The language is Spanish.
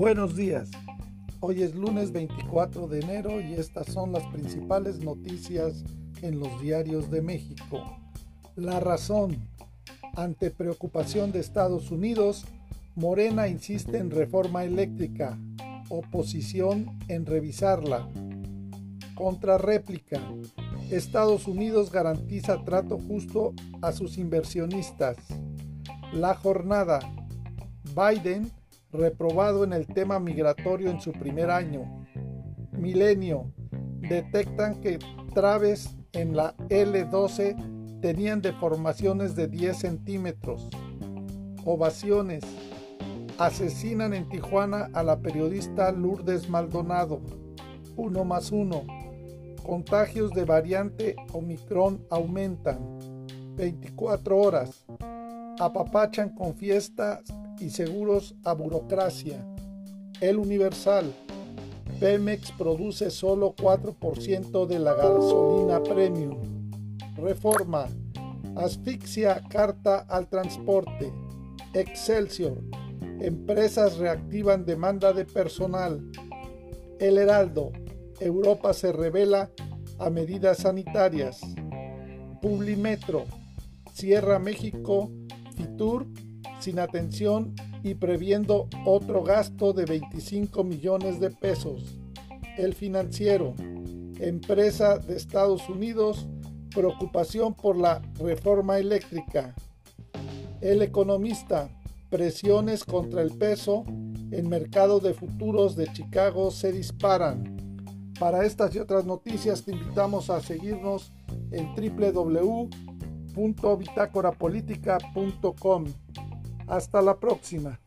Buenos días. Hoy es lunes 24 de enero y estas son las principales noticias en los diarios de México. La razón. Ante preocupación de Estados Unidos, Morena insiste en reforma eléctrica. Oposición en revisarla. Contrarréplica. Estados Unidos garantiza trato justo a sus inversionistas. La jornada. Biden reprobado en el tema migratorio en su primer año. Milenio. Detectan que traves en la L12 tenían deformaciones de 10 centímetros. Ovaciones. Asesinan en Tijuana a la periodista Lourdes Maldonado. Uno más uno. Contagios de variante Omicron aumentan. 24 horas. Apapachan con fiestas y seguros a burocracia. El Universal. Pemex produce solo 4% de la gasolina premium. Reforma. Asfixia carta al transporte. Excelsior. Empresas reactivan demanda de personal. El Heraldo. Europa se revela a medidas sanitarias. Publimetro. Cierra México. Fitur sin atención y previendo otro gasto de 25 millones de pesos. El financiero, empresa de Estados Unidos, preocupación por la reforma eléctrica. El economista, presiones contra el peso en mercado de futuros de Chicago se disparan. Para estas y otras noticias te invitamos a seguirnos en www.bitácorapolítica.com. Hasta la próxima.